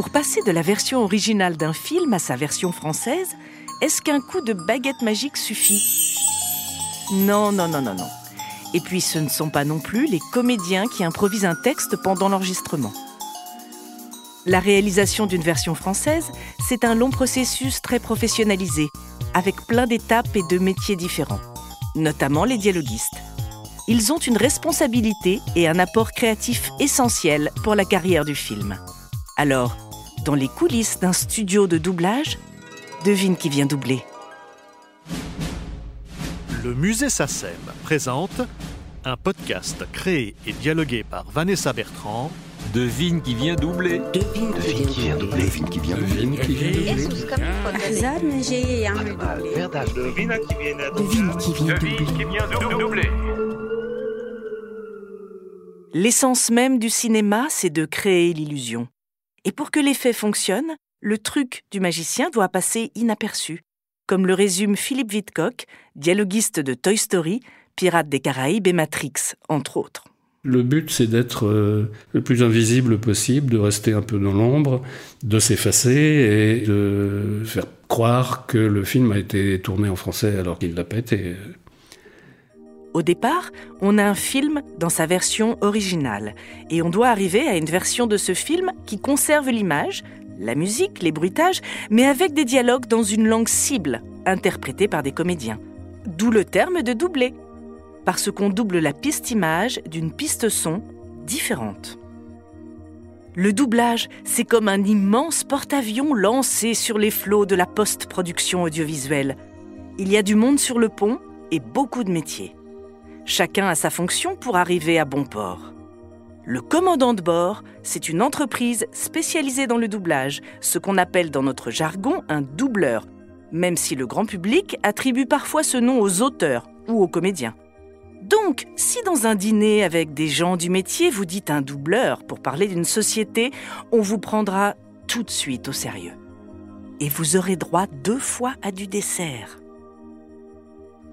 Pour passer de la version originale d'un film à sa version française, est-ce qu'un coup de baguette magique suffit? Non, non, non, non, non. Et puis ce ne sont pas non plus les comédiens qui improvisent un texte pendant l'enregistrement. La réalisation d'une version française, c'est un long processus très professionnalisé, avec plein d'étapes et de métiers différents, notamment les dialoguistes. Ils ont une responsabilité et un apport créatif essentiel pour la carrière du film. Alors, dans les coulisses d'un studio de doublage, devine qui vient doubler. Le musée SACEM présente un podcast créé et dialogué par Vanessa Bertrand. Devine qui vient doubler. Devine qui vient doubler. Devine qui vient doubler. Devine qui vient doubler. Devine qui vient doubler. L'essence même du cinéma, c'est de créer l'illusion. Et pour que l'effet fonctionne, le truc du magicien doit passer inaperçu, comme le résume Philippe Vidcock, dialoguiste de Toy Story, Pirates des Caraïbes et Matrix, entre autres. Le but, c'est d'être euh, le plus invisible possible, de rester un peu dans l'ombre, de s'effacer et de faire croire que le film a été tourné en français alors qu'il l'a. Au départ, on a un film dans sa version originale et on doit arriver à une version de ce film qui conserve l'image, la musique, les bruitages, mais avec des dialogues dans une langue cible, interprétée par des comédiens. D'où le terme de doublé, parce qu'on double la piste image d'une piste son différente. Le doublage, c'est comme un immense porte-avions lancé sur les flots de la post-production audiovisuelle. Il y a du monde sur le pont et beaucoup de métiers. Chacun a sa fonction pour arriver à bon port. Le commandant de bord, c'est une entreprise spécialisée dans le doublage, ce qu'on appelle dans notre jargon un doubleur, même si le grand public attribue parfois ce nom aux auteurs ou aux comédiens. Donc, si dans un dîner avec des gens du métier, vous dites un doubleur pour parler d'une société, on vous prendra tout de suite au sérieux. Et vous aurez droit deux fois à du dessert.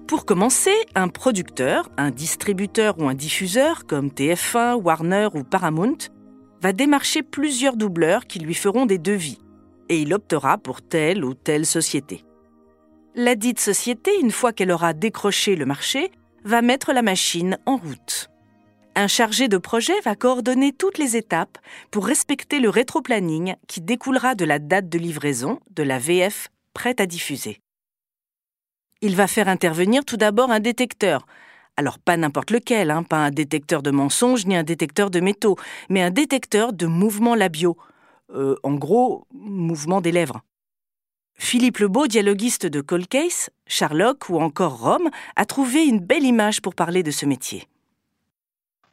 Pour commencer, un producteur, un distributeur ou un diffuseur comme TF1, Warner ou Paramount va démarcher plusieurs doubleurs qui lui feront des devis et il optera pour telle ou telle société. La dite société, une fois qu'elle aura décroché le marché, va mettre la machine en route. Un chargé de projet va coordonner toutes les étapes pour respecter le rétroplanning qui découlera de la date de livraison de la VF prête à diffuser. Il va faire intervenir tout d'abord un détecteur. Alors pas n'importe lequel, hein, pas un détecteur de mensonges ni un détecteur de métaux, mais un détecteur de mouvements labiaux. Euh, en gros, mouvement des lèvres. Philippe Lebeau, dialoguiste de Cold Case, Sherlock ou encore Rome, a trouvé une belle image pour parler de ce métier.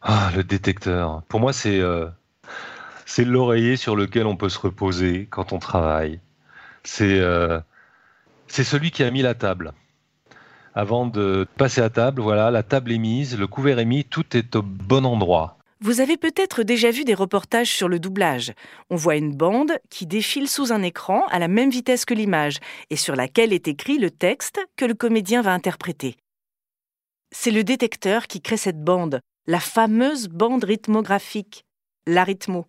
Ah, le détecteur. Pour moi, c'est euh, c'est l'oreiller sur lequel on peut se reposer quand on travaille. C'est euh, c'est celui qui a mis la table avant de passer à table, voilà, la table est mise, le couvert est mis, tout est au bon endroit. Vous avez peut-être déjà vu des reportages sur le doublage. On voit une bande qui défile sous un écran à la même vitesse que l'image et sur laquelle est écrit le texte que le comédien va interpréter. C'est le détecteur qui crée cette bande, la fameuse bande rythmographique, l'arithmo,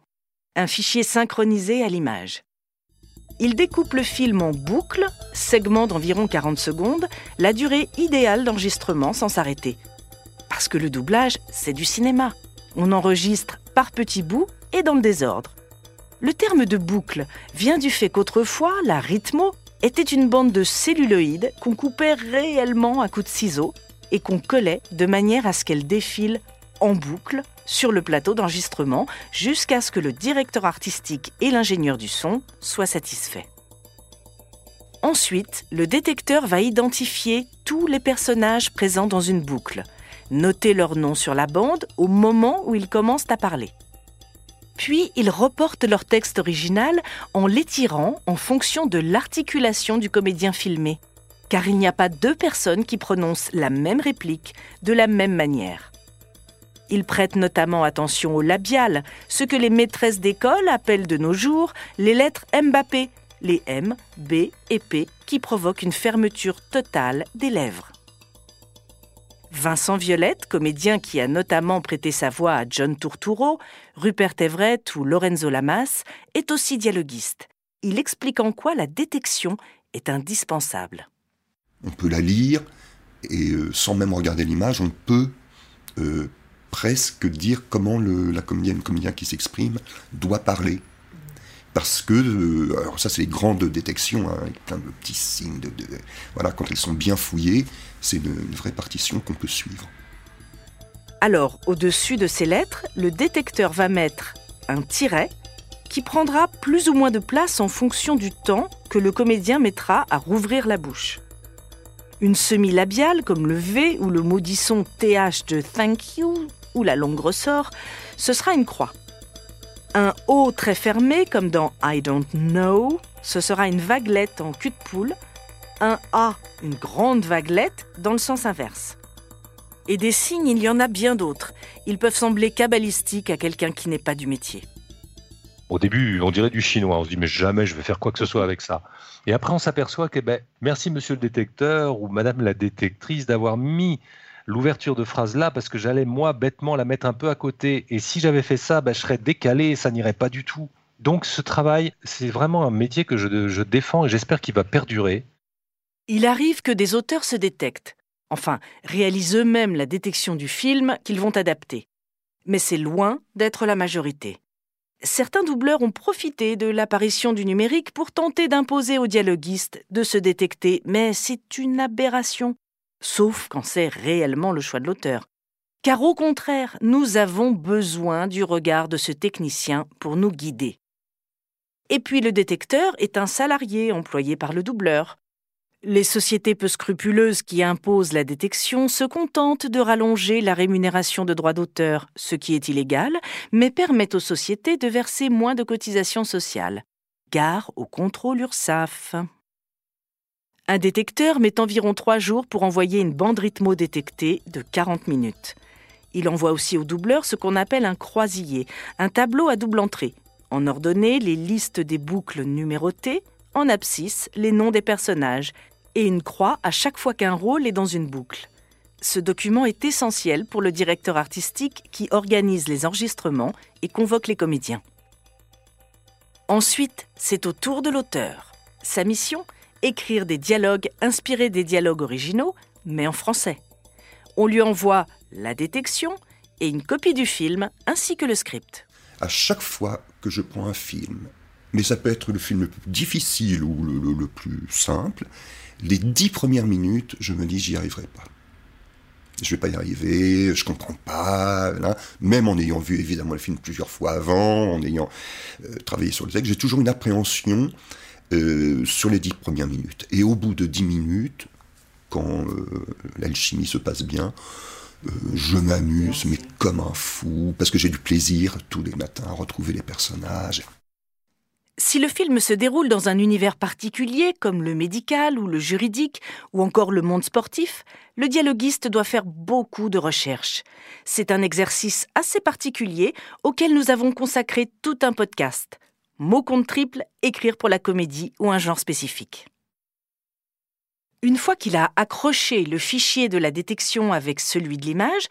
un fichier synchronisé à l'image. Il découpe le film en boucle, segment d'environ 40 secondes, la durée idéale d'enregistrement sans s'arrêter. Parce que le doublage, c'est du cinéma. On enregistre par petits bouts et dans le désordre. Le terme de boucle vient du fait qu'autrefois, la rythmo était une bande de celluloïdes qu'on coupait réellement à coups de ciseaux et qu'on collait de manière à ce qu'elle défile en boucle sur le plateau d'enregistrement jusqu'à ce que le directeur artistique et l'ingénieur du son soient satisfaits. Ensuite, le détecteur va identifier tous les personnages présents dans une boucle, noter leur nom sur la bande au moment où ils commencent à parler. Puis, il reporte leur texte original en l'étirant en fonction de l'articulation du comédien filmé, car il n'y a pas deux personnes qui prononcent la même réplique de la même manière. Il prête notamment attention au labial, ce que les maîtresses d'école appellent de nos jours les lettres Mbappé, les M, B et P qui provoquent une fermeture totale des lèvres. Vincent Violette, comédien qui a notamment prêté sa voix à John Turturro, Rupert Everett ou Lorenzo Lamas, est aussi dialoguiste. Il explique en quoi la détection est indispensable. On peut la lire et euh, sans même regarder l'image, on peut euh, presque dire comment le, la comédienne, comédien qui s'exprime doit parler. Parce que, euh, alors ça c'est les grandes détections, hein, avec plein de petits signes, de, de- voilà, quand elles sont bien fouillées, c'est une, une vraie partition qu'on peut suivre. Alors, au-dessus de ces lettres, le détecteur va mettre un tiret qui prendra plus ou moins de place en fonction du temps que le comédien mettra à rouvrir la bouche. Une semi-labiale comme le V ou le maudisson TH de thank you ou la longue ressort, ce sera une croix. Un O très fermé comme dans I don't know, ce sera une vaguelette en cul de poule. Un A, une grande vaguelette dans le sens inverse. Et des signes, il y en a bien d'autres. Ils peuvent sembler cabalistiques à quelqu'un qui n'est pas du métier. Au début, on dirait du chinois. On se dit, mais jamais je vais faire quoi que ce soit avec ça. Et après, on s'aperçoit que, ben, merci monsieur le détecteur ou madame la détectrice d'avoir mis l'ouverture de phrase là parce que j'allais, moi, bêtement la mettre un peu à côté. Et si j'avais fait ça, ben, je serais décalé et ça n'irait pas du tout. Donc, ce travail, c'est vraiment un métier que je, je défends et j'espère qu'il va perdurer. Il arrive que des auteurs se détectent, enfin, réalisent eux-mêmes la détection du film qu'ils vont adapter. Mais c'est loin d'être la majorité. Certains doubleurs ont profité de l'apparition du numérique pour tenter d'imposer aux dialoguistes de se détecter, mais c'est une aberration, sauf quand c'est réellement le choix de l'auteur. Car au contraire, nous avons besoin du regard de ce technicien pour nous guider. Et puis le détecteur est un salarié employé par le doubleur. Les sociétés peu scrupuleuses qui imposent la détection se contentent de rallonger la rémunération de droits d'auteur, ce qui est illégal, mais permet aux sociétés de verser moins de cotisations sociales. Gare au contrôle URSAF. Un détecteur met environ trois jours pour envoyer une bande rythmo détectée de 40 minutes. Il envoie aussi au doubleur ce qu'on appelle un croisillé, un tableau à double entrée. En ordonnée, les listes des boucles numérotées, en abscisse, les noms des personnages, et une croix à chaque fois qu'un rôle est dans une boucle. Ce document est essentiel pour le directeur artistique qui organise les enregistrements et convoque les comédiens. Ensuite, c'est au tour de l'auteur. Sa mission Écrire des dialogues inspirés des dialogues originaux, mais en français. On lui envoie la détection et une copie du film ainsi que le script. À chaque fois que je prends un film, mais ça peut être le film le plus difficile ou le, plus simple, les dix premières minutes, je me dis j'y arriverai pas. Je vais pas y arriver, je comprends pas, même en ayant vu évidemment le film plusieurs fois avant, en ayant euh, travaillé sur le texte, j'ai toujours une appréhension euh, sur les dix premières minutes. Et au bout de dix minutes, quand euh, l'alchimie se passe bien, euh, je m'amuse, mais comme un fou, parce que j'ai du plaisir tous les matins à retrouver les personnages. Si le film se déroule dans un univers particulier, comme le médical ou le juridique, ou encore le monde sportif, le dialoguiste doit faire beaucoup de recherches. C'est un exercice assez particulier auquel nous avons consacré tout un podcast. Mot compte triple, écrire pour la comédie ou un genre spécifique. Une fois qu'il a accroché le fichier de la détection avec celui de l'image,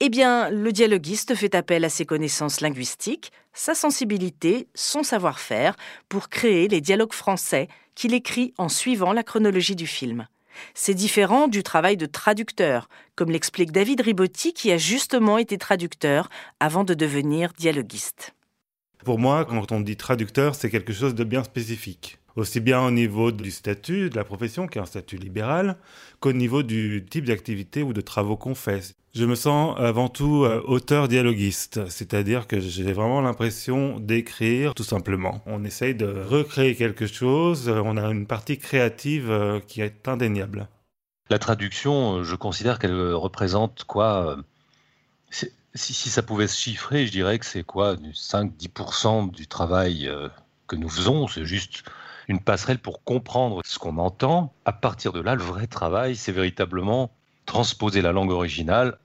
eh bien, le dialoguiste fait appel à ses connaissances linguistiques, sa sensibilité, son savoir-faire pour créer les dialogues français qu'il écrit en suivant la chronologie du film. C'est différent du travail de traducteur, comme l'explique David Ribotti qui a justement été traducteur avant de devenir dialoguiste. Pour moi, quand on dit traducteur, c'est quelque chose de bien spécifique. Aussi bien au niveau du statut de la profession, qui est un statut libéral, qu'au niveau du type d'activité ou de travaux qu'on fait. Je me sens avant tout euh, auteur-dialoguiste, c'est-à-dire que j'ai vraiment l'impression d'écrire tout simplement. On essaye de recréer quelque chose, euh, on a une partie créative euh, qui est indéniable. La traduction, je considère qu'elle représente quoi si, ça pouvait se chiffrer, je dirais que c'est quoi du 5-10% du travail euh, que nous faisons. C'est juste une passerelle pour comprendre ce qu'on entend. À partir de là, le vrai travail, c'est véritablement transposer la langue originale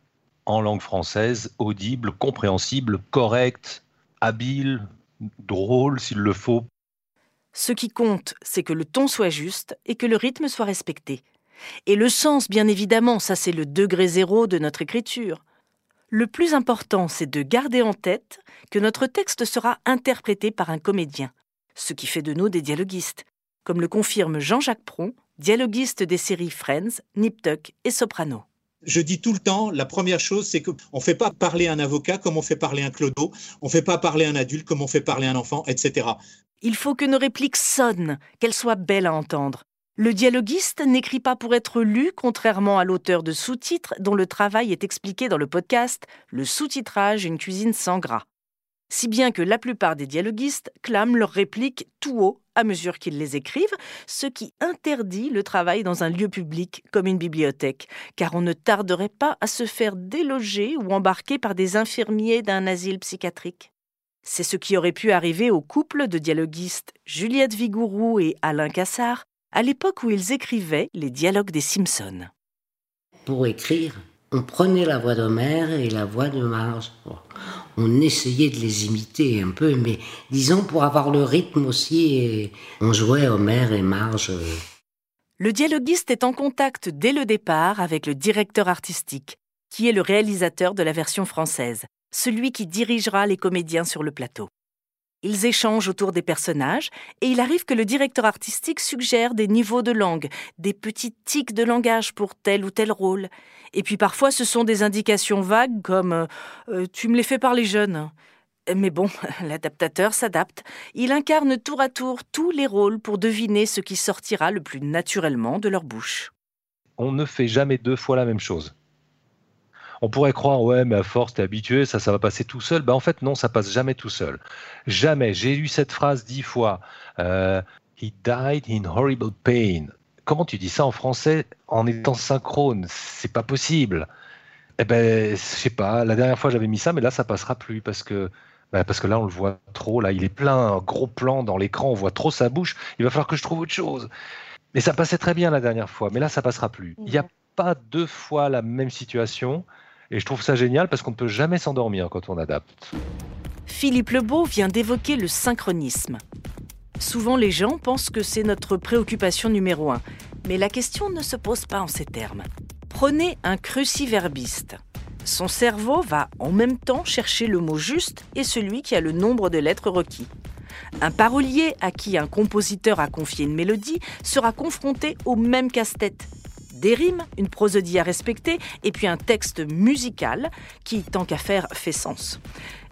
en langue française, audible, compréhensible, correcte, habile, drôle s'il le faut. Ce qui compte, c'est que le ton soit juste et que le rythme soit respecté. Et le sens, bien évidemment, ça c'est le degré zéro de notre écriture. Le plus important, c'est de garder en tête que notre texte sera interprété par un comédien, ce qui fait de nous des dialoguistes, comme le confirme Jean-Jacques Pron, dialoguiste des séries Friends, Nip Tuck et Soprano. Je dis tout le temps, la première chose, c'est qu'on ne fait pas parler un avocat comme on fait parler un clodo, on ne fait pas parler un adulte comme on fait parler un enfant, etc. Il faut que nos répliques sonnent, qu'elles soient belles à entendre. Le dialoguiste n'écrit pas pour être lu, contrairement à l'auteur de sous-titres dont le travail est expliqué dans le podcast Le sous-titrage, une cuisine sans gras. Si bien que la plupart des dialoguistes clament leurs répliques tout haut à mesure qu'ils les écrivent, ce qui interdit le travail dans un lieu public comme une bibliothèque, car on ne tarderait pas à se faire déloger ou embarquer par des infirmiers d'un asile psychiatrique. C'est ce qui aurait pu arriver au couple de dialoguistes Juliette Vigourou et Alain Cassard, à l'époque où ils écrivaient les dialogues des Simpsons. Pour écrire, on prenait la voix d'Homère et la voix de Marge. On essayait de les imiter un peu, mais disons pour avoir le rythme aussi, on jouait Homère et Marge. Le dialoguiste est en contact dès le départ avec le directeur artistique, qui est le réalisateur de la version française, celui qui dirigera les comédiens sur le plateau. Ils échangent autour des personnages et il arrive que le directeur artistique suggère des niveaux de langue, des petits tics de langage pour tel ou tel rôle. Et puis parfois ce sont des indications vagues comme euh, euh, Tu me les fais par les jeunes. Mais bon, l'adaptateur s'adapte. Il incarne tour à tour tous les rôles pour deviner ce qui sortira le plus naturellement de leur bouche. On ne fait jamais deux fois la même chose on pourrait croire, ouais, mais à force, t'es habitué, ça, ça va passer tout seul. Ben, en fait, non, ça passe jamais tout seul. Jamais. J'ai lu cette phrase dix fois. Euh, He died in horrible pain. Comment tu dis ça en français en étant synchrone? C'est pas possible. Eh ben, je sais pas. La dernière fois, j'avais mis ça, mais là, ça passera plus parce que. Ben, parce que là, on le voit trop. Là, il est plein, gros plan dans l'écran. On voit trop sa bouche. Il va falloir que je trouve autre chose. Mais ça passait très bien la dernière fois. Mais là, ça passera plus. Il n'y a pas deux fois la même situation. Et je trouve ça génial parce qu'on ne peut jamais s'endormir quand on adapte. Philippe Lebeau vient d'évoquer le synchronisme. Souvent, les gens pensent que c'est notre préoccupation numéro un. Mais la question ne se pose pas en ces termes. Prenez un cruciverbiste. Son cerveau va en même temps chercher le mot juste et celui qui a le nombre de lettres requis. Un parolier à qui un compositeur a confié une mélodie sera confronté au même casse-tête des rimes, une prosodie à respecter, et puis un texte musical qui, tant qu'à faire, fait sens.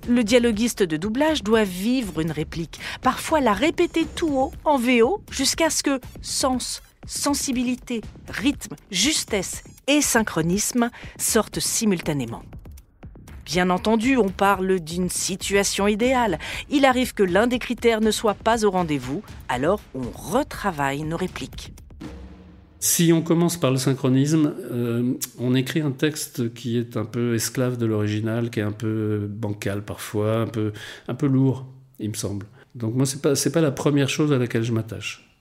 Le dialoguiste de doublage doit vivre une réplique, parfois la répéter tout haut en VO jusqu'à ce que sens, sensibilité, rythme, justesse et synchronisme sortent simultanément. Bien entendu, on parle d'une situation idéale. Il arrive que l'un des critères ne soit pas au rendez-vous, alors on retravaille nos répliques. Si on commence par le synchronisme, euh, on écrit un texte qui est un peu esclave de l'original, qui est un peu bancal parfois, un peu, un peu lourd, il me semble. Donc moi, ce n'est pas la première chose à laquelle je m'attache.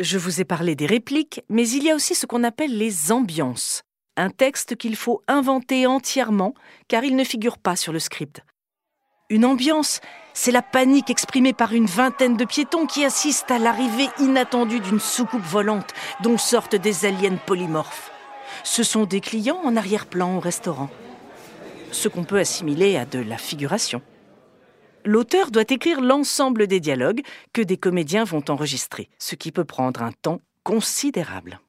Je vous ai parlé des répliques, mais il y a aussi ce qu'on appelle les ambiances. Un texte qu'il faut inventer entièrement, car il ne figure pas sur le script. Une ambiance, c'est la panique exprimée par une vingtaine de piétons qui assistent à l'arrivée inattendue d'une soucoupe volante dont sortent des aliens polymorphes. Ce sont des clients en arrière-plan au restaurant. Ce qu'on peut assimiler à de la figuration. L'auteur doit écrire l'ensemble des dialogues que des comédiens vont enregistrer, ce qui peut prendre un temps considérable.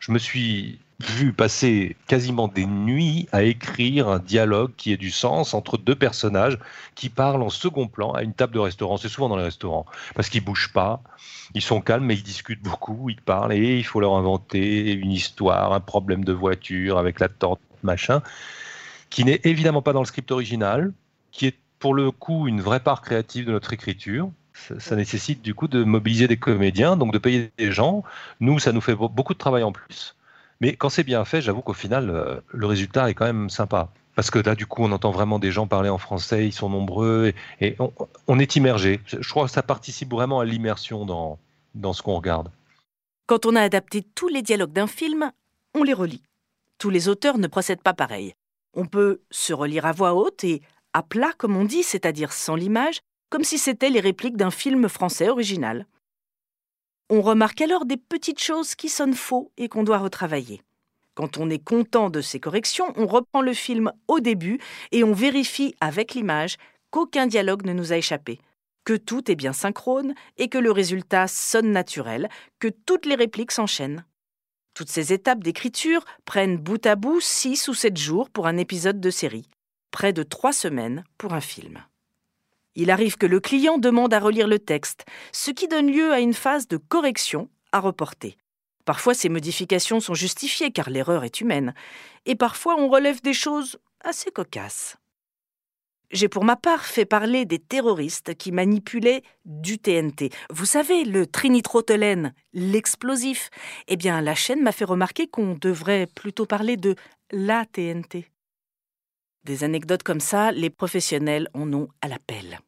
Je me suis vu passer quasiment des nuits à écrire un dialogue qui ait du sens entre deux personnages qui parlent en second plan à une table de restaurant. C'est souvent dans les restaurants parce qu'ils bougent pas, ils sont calmes mais ils discutent beaucoup, ils parlent et il faut leur inventer une histoire, un problème de voiture avec la tente, machin, qui n'est évidemment pas dans le script original, qui est pour le coup une vraie part créative de notre écriture. Ça, ça nécessite du coup de mobiliser des comédiens, donc de payer des gens. Nous, ça nous fait beaucoup de travail en plus. Mais quand c'est bien fait, j'avoue qu'au final, euh, le résultat est quand même sympa. Parce que là, du coup, on entend vraiment des gens parler en français, ils sont nombreux, et, on, est immergé. Je crois que ça participe vraiment à l'immersion dans, dans ce qu'on regarde. Quand on a adapté tous les dialogues d'un film, on les relit. Tous les auteurs ne procèdent pas pareil. On peut se relire à voix haute et à plat, comme on dit, c'est-à-dire sans l'image, comme si c'était les répliques d'un film français original. On remarque alors des petites choses qui sonnent faux et qu'on doit retravailler. Quand on est content de ces corrections, on reprend le film au début et on vérifie avec l'image qu'aucun dialogue ne nous a échappé, que tout est bien synchrone et que le résultat sonne naturel, que toutes les répliques s'enchaînent. Toutes ces étapes d'écriture prennent bout à bout six ou sept jours pour un épisode de série, près de trois semaines pour un film. Il arrive que le client demande à relire le texte, ce qui donne lieu à une phase de correction à reporter. Parfois, ces modifications sont justifiées car l'erreur est humaine, et parfois on relève des choses assez cocasses. J'ai pour ma part fait parler des terroristes qui manipulaient du TNT. Vous savez, le trinitrotolène, l'explosif? Eh bien, la chaîne m'a fait remarquer qu'on devrait plutôt parler de la TNT. Des anecdotes comme ça, les professionnels en ont à l'appel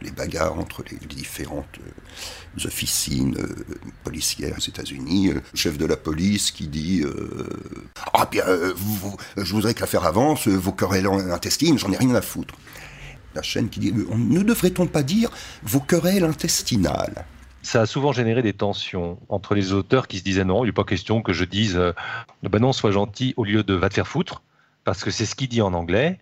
les bagarres entre les différentes euh, officines euh, policières aux États-Unis. Euh, le chef de la police qui dit Ah bien, je voudrais que l'affaire avance, vos querelles intestines, j'en ai rien à foutre. La chaîne qui dit Ne devrait-on pas dire vos querelles intestinales? Ça a souvent généré des tensions entre les auteurs qui se disaient non, il n'est pas question que je dise ben non, sois gentil au lieu de va te faire foutre, parce que c'est ce qu'il dit en anglais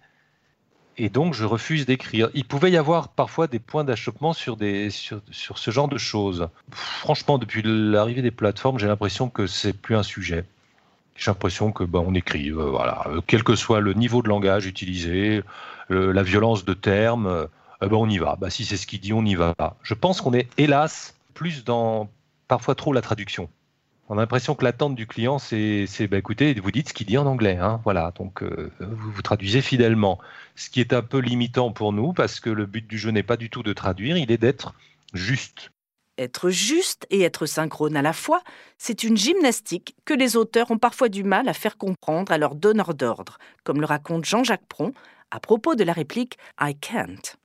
et donc je refuse d'écrire. Il pouvait y avoir parfois des points d'achoppement sur, des, sur, ce genre de choses. Franchement, depuis l'arrivée des plateformes, j'ai l'impression que c'est plus un sujet. J'ai l'impression que ben, on écrit, euh, voilà, euh, quel que soit le niveau de langage utilisé, la violence de termes, euh, ben, on y va. Ben, si c'est ce qu'il dit, on y va. Je pense qu'on est, hélas, plus dans parfois trop la traduction. On a l'impression que l'attente du client, c'est, bah, écoutez, vous dites ce qu'il dit en anglais, hein, voilà, donc euh, vous, vous traduisez fidèlement. Ce qui est un peu limitant pour nous, parce que le but du jeu n'est pas du tout de traduire, il est d'être juste. Être juste et être synchrone à la fois, c'est une gymnastique que les auteurs ont parfois du mal à faire comprendre à leurs donneurs d'ordre, comme le raconte Jean-Jacques Pron à propos de la réplique I can't.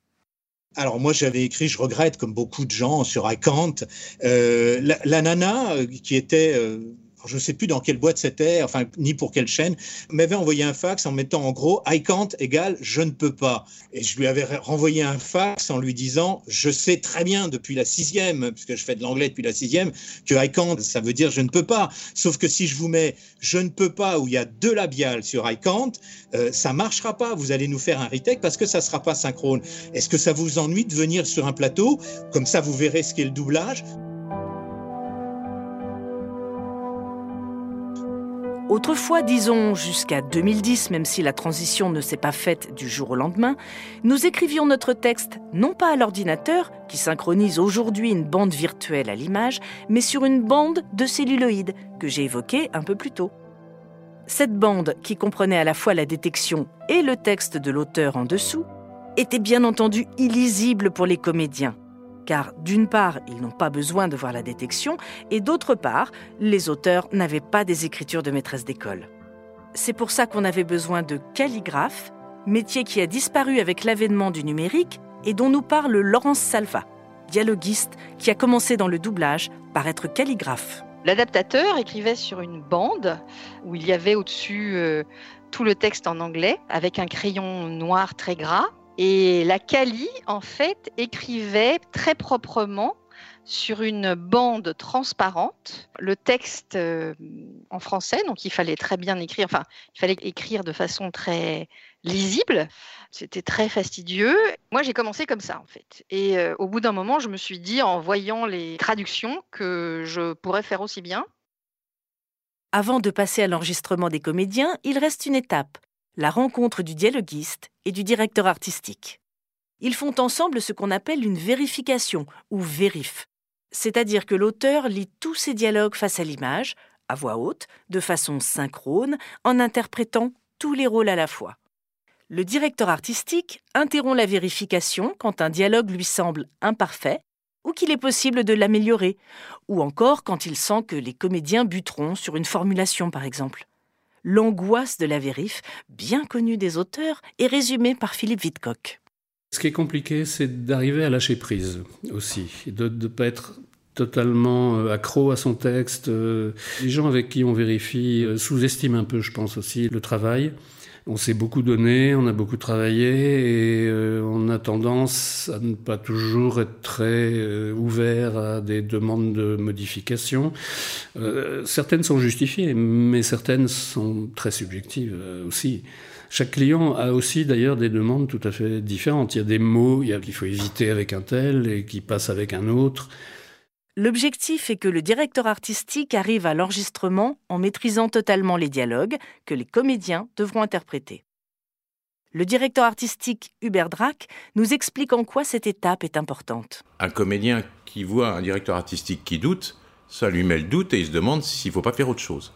Alors moi j'avais écrit, je regrette comme beaucoup de gens sur I Can't, euh, la, nana euh, qui était euh, je ne sais plus dans quelle boîte c'était, enfin, ni pour quelle chaîne, m'avait envoyé un fax en mettant en gros I can't égale je ne peux pas. Et je lui avais renvoyé un fax en lui disant je sais très bien depuis la sixième, puisque je fais de l'anglais depuis la sixième, que I can't, ça veut dire je ne peux pas. Sauf que si je vous mets je ne peux pas où il y a deux labiales sur I can't, euh, ça marchera pas. Vous allez nous faire un retake parce que ça sera pas synchrone. Est-ce que ça vous ennuie de venir sur un plateau? Comme ça, vous verrez ce qu'est le doublage. Autrefois, disons jusqu'à 2010, même si la transition ne s'est pas faite du jour au lendemain, nous écrivions notre texte non pas à l'ordinateur, qui synchronise aujourd'hui une bande virtuelle à l'image, mais sur une bande de celluloïdes que j'ai évoquée un peu plus tôt. Cette bande, qui comprenait à la fois la détection et le texte de l'auteur en dessous, était bien entendu illisible pour les comédiens, car d'une part, ils n'ont pas besoin de voir la détection, et d'autre part, les auteurs n'avaient pas des écritures de maîtresse d'école. C'est pour ça qu'on avait besoin de calligraphes, métier qui a disparu avec l'avènement du numérique et dont nous parle Laurence Salva, dialoguiste qui a commencé dans le doublage par être calligraphe. L'adaptateur écrivait sur une bande où il y avait au-dessus euh, tout le texte en anglais avec un crayon noir très gras et la Kali, en fait, écrivait très proprement sur une bande transparente le texte euh, en français, donc il fallait très bien écrire, enfin, il fallait écrire de façon très lisible. C'était très fastidieux. Moi, j'ai commencé comme ça, en fait. Et euh, au bout d'un moment, je me suis dit, en voyant les traductions, que je pourrais faire aussi bien. Avant de passer à l'enregistrement des comédiens, il reste une étape, la rencontre du dialoguiste et du directeur artistique. Ils font ensemble ce qu'on appelle une vérification ou vérif, c'est-à-dire que l'auteur lit tous ses dialogues face à l'image, à voix haute, de façon synchrone, en interprétant tous les rôles à la fois. Le directeur artistique interrompt la vérification quand un dialogue lui semble imparfait ou qu'il est possible de l'améliorer, ou encore quand il sent que les comédiens buteront sur une formulation par exemple. L'angoisse de la vérif, bien connue des auteurs, est résumée par Philippe Vidcock. Ce qui est compliqué, c'est d'arriver à lâcher prise aussi, de ne pas être totalement euh, accro à son texte. Euh, les gens avec qui on vérifie euh, sous-estiment un peu, je pense aussi, le travail. On s'est beaucoup donné, on a beaucoup travaillé et euh, on a tendance à ne pas toujours être très euh, ouvert à des demandes de modification. Euh, certaines sont justifiées, mais certaines sont très subjectives aussi. Chaque client a aussi d'ailleurs des demandes tout à fait différentes. Il y a des mots qu'il faut éviter avec un tel et qui passent avec un autre. L'objectif est que le directeur artistique arrive à l'enregistrement en maîtrisant totalement les dialogues que les comédiens devront interpréter. Le directeur artistique Hubert Drac nous explique en quoi cette étape est importante. Un comédien qui voit un directeur artistique qui doute, ça lui met le doute et il se demande s'il ne faut pas faire autre chose.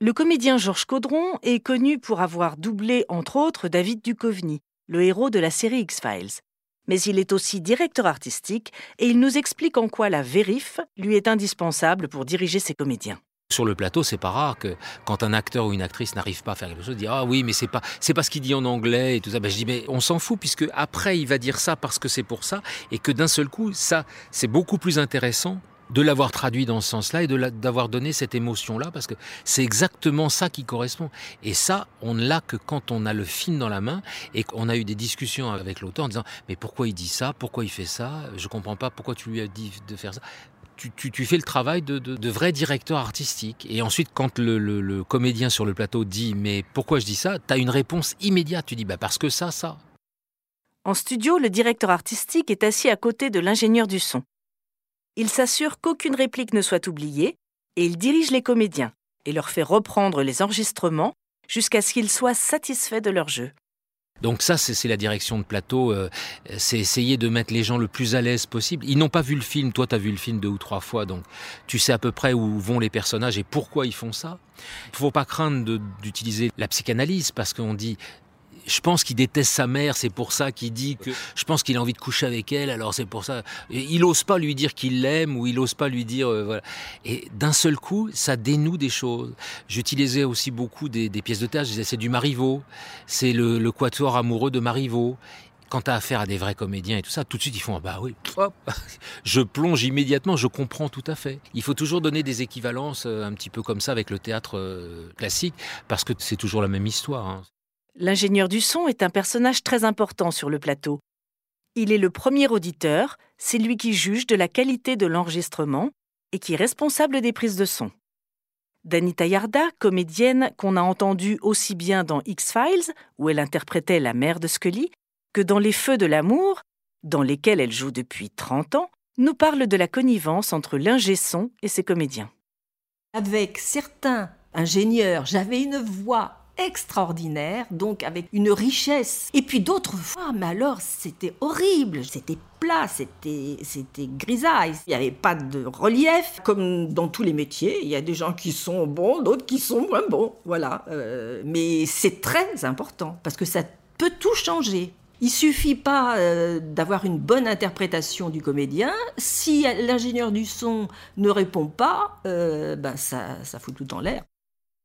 Le comédien Georges Caudron est connu pour avoir doublé entre autres David Duchovny, le héros de la série X-Files mais il est aussi directeur artistique et il nous explique en quoi la vérif lui est indispensable pour diriger ses comédiens. Sur le plateau, c'est pas rare que quand un acteur ou une actrice n'arrive pas à faire quelque chose, dit ah oui mais c'est pas c'est pas ce qu'il dit en anglais et tout ça. Ben, je dis mais on s'en fout puisque après il va dire ça parce que c'est pour ça et que d'un seul coup ça c'est beaucoup plus intéressant de l'avoir traduit dans ce sens-là et d'avoir donné cette émotion-là, parce que c'est exactement ça qui correspond. Et ça, on ne l'a que quand on a le film dans la main et qu'on a eu des discussions avec l'auteur en disant mais pourquoi il dit ça, pourquoi il fait ça, je comprends pas pourquoi tu lui as dit de faire ça. Tu, fais le travail de, vrai directeur artistique. Et ensuite, quand le, comédien sur le plateau dit mais pourquoi je dis ça, tu as une réponse immédiate. Tu dis bah parce que ça, ça. En studio, le directeur artistique est assis à côté de l'ingénieur du son. Il s'assure qu'aucune réplique ne soit oubliée et il dirige les comédiens et leur fait reprendre les enregistrements jusqu'à ce qu'ils soient satisfaits de leur jeu. Donc ça, c'est la direction de plateau, euh, c'est essayer de mettre les gens le plus à l'aise possible. Ils n'ont pas vu le film, toi tu as vu le film deux ou trois fois, donc tu sais à peu près où vont les personnages et pourquoi ils font ça. Il ne faut pas craindre d'utiliser la psychanalyse, parce qu'on dit je pense qu'il déteste sa mère, c'est pour ça qu'il dit que je pense qu'il a envie de coucher avec elle, alors c'est pour ça. il n'ose pas lui dire qu'il l'aime ou il n'ose pas lui dire euh, voilà. Et d'un seul coup, ça dénoue des choses. J'utilisais aussi beaucoup des, pièces de théâtre. Je disais c'est du Marivaux, c'est le, quatuor amoureux de Marivaux quand tu as affaire à des vrais comédiens et tout ça, tout de suite ils font ah bah oui, hop, je plonge immédiatement, je comprends tout à fait. Il faut toujours donner des équivalences euh, un petit peu comme ça avec le théâtre euh, classique parce que c'est toujours la même histoire. Hein. L'ingénieur du son est un personnage très important sur le plateau. Il est le premier auditeur, c'est lui qui juge de la qualité de l'enregistrement et qui est responsable des prises de son. Danita Yarda, comédienne qu'on a entendue aussi bien dans X-Files, où elle interprétait la mère de Scully, que dans Les Feux de l'amour, dans lesquels elle joue depuis 30 ans, nous parle de la connivence entre l'ingé son et ses comédiens. Avec certains ingénieurs, j'avais une voix extraordinaire, donc avec une richesse. Et puis d'autres fois, mais alors c'était horrible, c'était plat, c'était c'était grisaille. Il n'y avait pas de relief, comme dans tous les métiers. Il y a des gens qui sont bons, d'autres qui sont moins bons, voilà. Euh, mais c'est très important parce que ça peut tout changer. Il suffit pas euh, d'avoir une bonne interprétation du comédien. Si l'ingénieur du son ne répond pas, ben ça, ça fout tout en l'air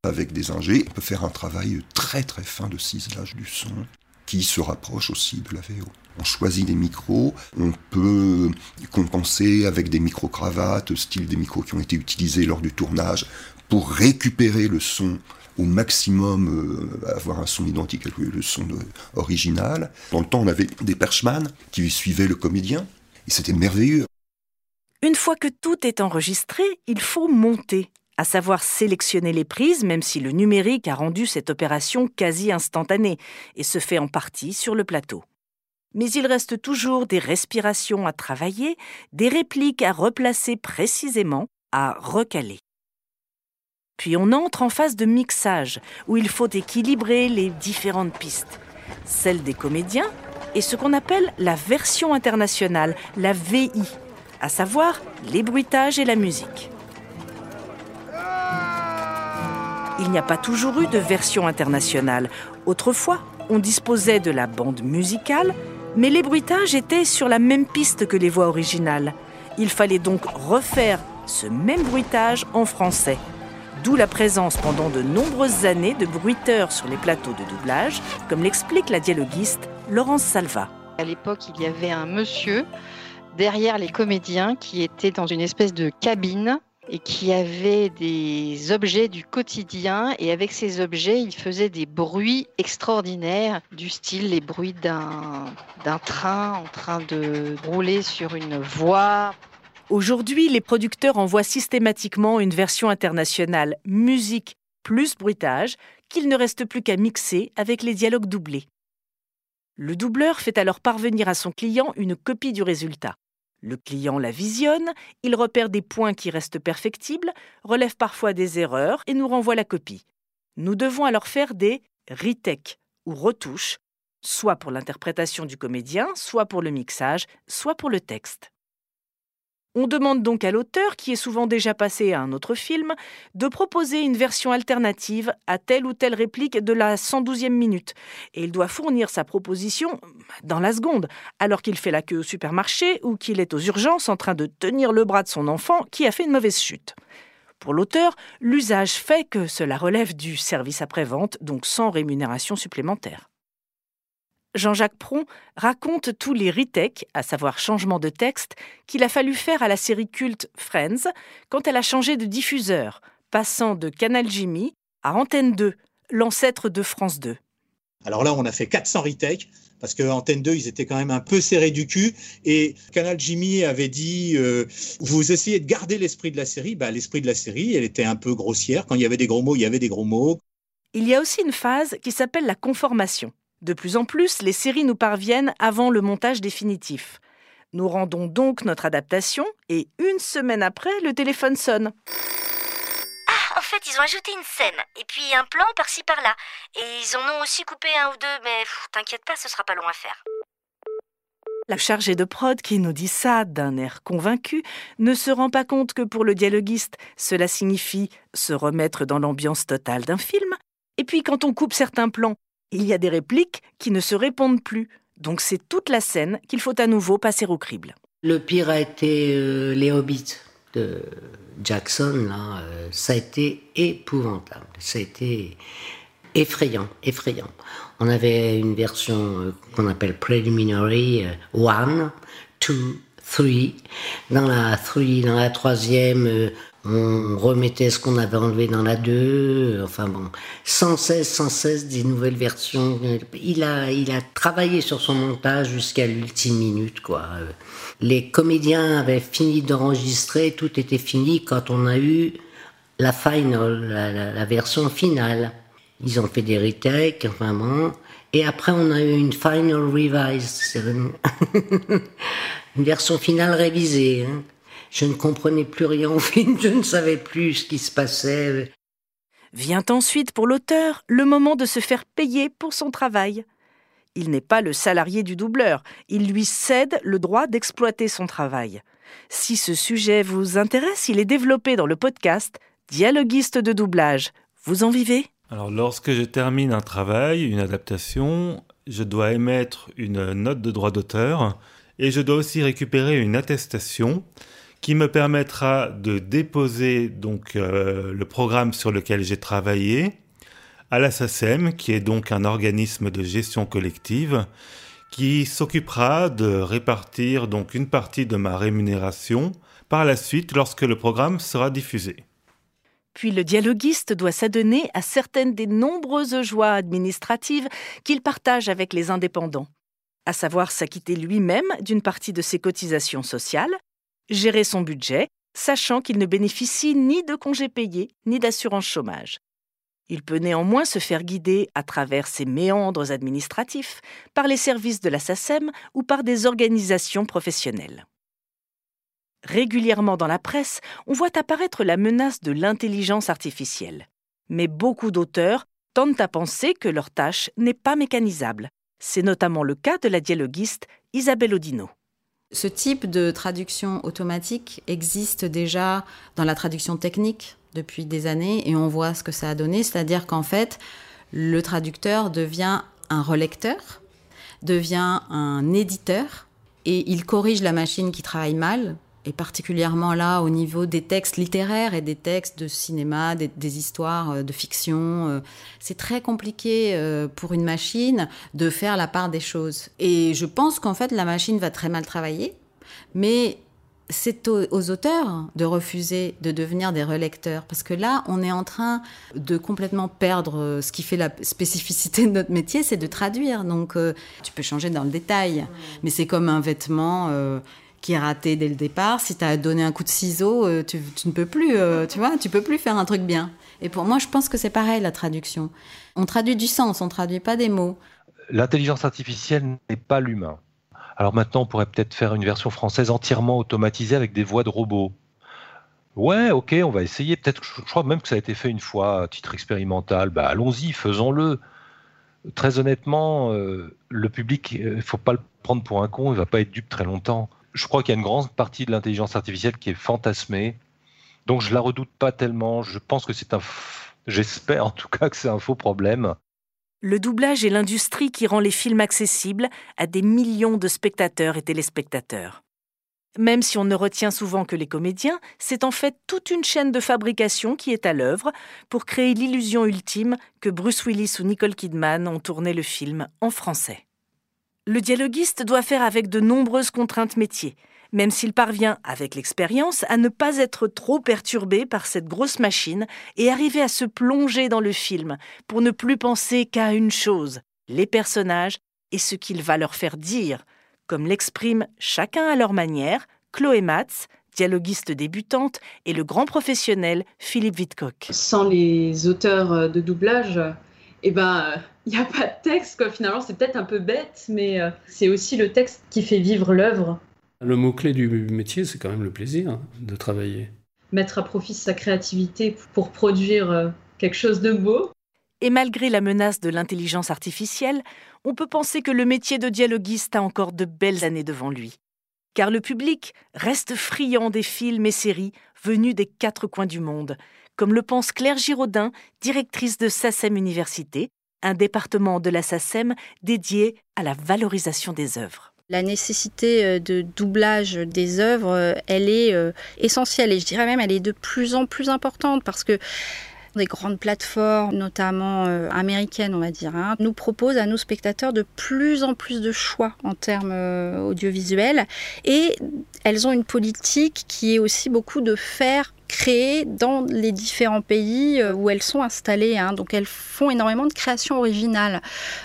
avec des ingés, on peut faire un travail très très fin de ciselage du son qui se rapproche aussi de la VO. On choisit des micros, on peut compenser avec des micro-cravates, style des micros qui ont été utilisés lors du tournage, pour récupérer le son au maximum, euh, avoir un son identique avec le son original. Dans le temps, on avait des perchman qui suivaient le comédien, et c'était merveilleux. Une fois que tout est enregistré, il faut monter à savoir sélectionner les prises, même si le numérique a rendu cette opération quasi instantanée et se fait en partie sur le plateau. Mais il reste toujours des respirations à travailler, des répliques à replacer précisément, à recaler. Puis on entre en phase de mixage, où il faut équilibrer les différentes pistes, celle des comédiens et ce qu'on appelle la version internationale, la VI, à savoir les bruitages et la musique. Il n'y a pas toujours eu de version internationale. Autrefois, on disposait de la bande musicale, mais les bruitages étaient sur la même piste que les voix originales. Il fallait donc refaire ce même bruitage en français. D'où la présence pendant de nombreuses années de bruiteurs sur les plateaux de doublage, comme l'explique la dialoguiste Laurence Salva. À l'époque, il y avait un monsieur derrière les comédiens qui était dans une espèce de cabine et qui avait des objets du quotidien et avec ces objets, il faisait des bruits extraordinaires du style les bruits d'un train en train de rouler sur une voie. Aujourd'hui, les producteurs envoient systématiquement une version internationale musique plus bruitage qu'il ne reste plus qu'à mixer avec les dialogues doublés. Le doubleur fait alors parvenir à son client une copie du résultat. Le client la visionne, il repère des points qui restent perfectibles, relève parfois des erreurs et nous renvoie la copie. Nous devons alors faire des retech ou retouches, soit pour l'interprétation du comédien, soit pour le mixage, soit pour le texte. On demande donc à l'auteur, qui est souvent déjà passé à un autre film, de proposer une version alternative à telle ou telle réplique de la 112e minute. Et il doit fournir sa proposition dans la seconde, alors qu'il fait la queue au supermarché ou qu'il est aux urgences en train de tenir le bras de son enfant qui a fait une mauvaise chute. Pour l'auteur, l'usage fait que cela relève du service après-vente, donc sans rémunération supplémentaire. Jean-Jacques Pron raconte tous les retakes, à savoir changement de texte, qu'il a fallu faire à la série culte Friends quand elle a changé de diffuseur, passant de Canal Jimmy à Antenne 2, l'ancêtre de France 2. Alors là, on a fait 400 retakes parce que Antenne 2, ils étaient quand même un peu serrés du cul. Et Canal Jimmy avait dit euh, Vous essayez de garder l'esprit de la série. Bah, l'esprit de la série, elle était un peu grossière. Quand il y avait des gros mots, il y avait des gros mots. Il y a aussi une phase qui s'appelle la conformation. De plus en plus, les séries nous parviennent avant le montage définitif. Nous rendons donc notre adaptation et une semaine après, le téléphone sonne. Ah, en fait, ils ont ajouté une scène et puis un plan par-ci par-là. Et ils en ont aussi coupé un ou deux, mais t'inquiète pas, ce sera pas long à faire. La chargée de prod qui nous dit ça d'un air convaincu ne se rend pas compte que pour le dialoguiste, cela signifie se remettre dans l'ambiance totale d'un film. Et puis quand on coupe certains plans il y a des répliques qui ne se répondent plus. Donc c'est toute la scène qu'il faut à nouveau passer au crible. Le pire a été euh, Les Hobbits de Jackson. Là, euh, ça a été épouvantable. Ça a été effrayant, effrayant. On avait une version euh, qu'on appelle Preliminary One, Two, Three. Dans la three, dans la troisième, on remettait ce qu'on avait enlevé dans la 2, enfin bon, sans cesse, sans cesse des nouvelles versions. Il a, il a travaillé sur son montage jusqu'à l'ultime minute, quoi. Les comédiens avaient fini d'enregistrer, tout était fini quand on a eu la final, la, version finale. Ils ont fait des retakes, enfin bon. Et après, on a eu une final revise, une version finale révisée. Hein. Je ne comprenais plus rien au film, je ne savais plus ce qui se passait. Vient ensuite pour l'auteur le moment de se faire payer pour son travail. Il n'est pas le salarié du doubleur, il lui cède le droit d'exploiter son travail. Si ce sujet vous intéresse, il est développé dans le podcast Dialoguiste de doublage. Vous en vivez? Alors lorsque je termine un travail, une adaptation, je dois émettre une note de droit d'auteur et je dois aussi récupérer une attestation qui me permettra de déposer donc euh, le programme sur lequel j'ai travaillé à la SACEM, qui est donc un organisme de gestion collective, qui s'occupera de répartir donc une partie de ma rémunération par la suite lorsque le programme sera diffusé. Puis le dialoguiste doit s'adonner à certaines des nombreuses joies administratives qu'il partage avec les indépendants, à savoir s'acquitter lui-même d'une partie de ses cotisations sociales, gérer son budget, sachant qu'il ne bénéficie ni de congés payés ni d'assurance chômage. Il peut néanmoins se faire guider à travers ses méandres administratifs par les services de la SACEM ou par des organisations professionnelles. Régulièrement dans la presse, on voit apparaître la menace de l'intelligence artificielle. Mais beaucoup d'auteurs tendent à penser que leur tâche n'est pas mécanisable. C'est notamment le cas de la dialoguiste Isabelle Odino. Ce type de traduction automatique existe déjà dans la traduction technique depuis des années et on voit ce que ça a donné, c'est-à-dire qu'en fait, le traducteur devient un relecteur, devient un éditeur et il corrige la machine qui travaille mal et particulièrement là au niveau des textes littéraires et des textes de cinéma, des, histoires euh, de fiction. Euh, c'est très compliqué euh, pour une machine de faire la part des choses. Et je pense qu'en fait la machine va très mal travailler, mais c'est aux, auteurs de refuser de devenir des relecteurs, parce que là, on est en train de complètement perdre ce qui fait la spécificité de notre métier, c'est de traduire. Donc, tu peux changer dans le détail, mais c'est comme un vêtement. Euh, qui est raté dès le départ, si tu as donné un coup de ciseau, euh, tu, ne peux plus, euh, tu vois, tu peux plus faire un truc bien. Et pour moi, je pense que c'est pareil la traduction. On traduit du sens, on traduit pas des mots. L'intelligence artificielle n'est pas l'humain. Alors maintenant, on pourrait peut-être faire une version française entièrement automatisée avec des voix de robots. Ouais, ok, on va essayer. Peut-être, je crois même que ça a été fait une fois à titre expérimental. Bah, allons-y, faisons-le. Très honnêtement, euh, le public, il ne faut pas le prendre pour un con, il va pas être dupe très longtemps. Je crois qu'il y a une grande partie de l'intelligence artificielle qui est fantasmée. Donc je la redoute pas tellement. Je pense que c'est un. J'espère en tout cas que c'est un faux problème. Le doublage est l'industrie qui rend les films accessibles à des millions de spectateurs et téléspectateurs. Même si on ne retient souvent que les comédiens, c'est en fait toute une chaîne de fabrication qui est à l'œuvre pour créer l'illusion ultime que Bruce Willis ou Nicole Kidman ont tourné le film en français. Le dialoguiste doit faire avec de nombreuses contraintes métiers, même s'il parvient, avec l'expérience, à ne pas être trop perturbé par cette grosse machine et arriver à se plonger dans le film pour ne plus penser qu'à une chose, les personnages et ce qu'il va leur faire dire, comme l'expriment chacun à leur manière Chloé Matz, dialoguiste débutante, et le grand professionnel Philippe Vidcock. Sans les auteurs de doublage, eh ben, il n'y a pas de texte, quoi. Finalement, c'est peut-être un peu bête, mais euh, c'est aussi le texte qui fait vivre l'œuvre. Le mot-clé du métier, c'est quand même le plaisir hein, de travailler. Mettre à profit sa créativité pour produire euh, quelque chose de beau. Et malgré la menace de l'intelligence artificielle, on peut penser que le métier de dialoguiste a encore de belles années devant lui. Car le public reste friand des films et séries venus des quatre coins du monde, comme le pense Claire Giraudin, directrice de SACEM Université, un département de la SACEM dédié à la valorisation des œuvres. La nécessité de doublage des œuvres, elle est essentielle et je dirais même elle est de plus en plus importante parce que des grandes plateformes, notamment euh, américaines, on va dire, hein, nous proposent à nos spectateurs de plus en plus de choix en termes euh, audiovisuels. Et elles ont une politique qui est aussi beaucoup de faire créer dans les différents pays où elles sont installées. Hein. Donc elles font énormément de créations originales.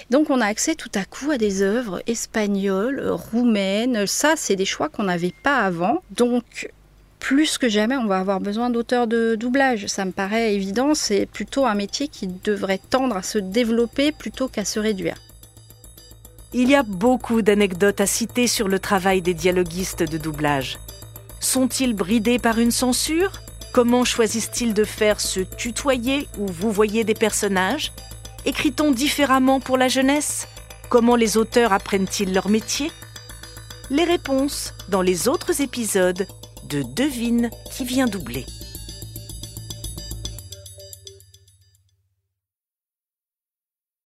Donc on a accès tout à coup à des œuvres espagnoles, roumaines. Ça, c'est des choix qu'on n'avait pas avant. Donc plus que jamais, on va avoir besoin d'auteurs de doublage. Ça me paraît évident, c'est plutôt un métier qui devrait tendre à se développer plutôt qu'à se réduire. Il y a beaucoup d'anecdotes à citer sur le travail des dialoguistes de doublage. Sont-ils bridés par une censure? Comment choisissent-ils de faire se tutoyer ou vous voyez des personnages? Écrit-on différemment pour la jeunesse? Comment les auteurs apprennent-ils leur métier? Les réponses dans les autres épisodes de Devine qui vient doubler.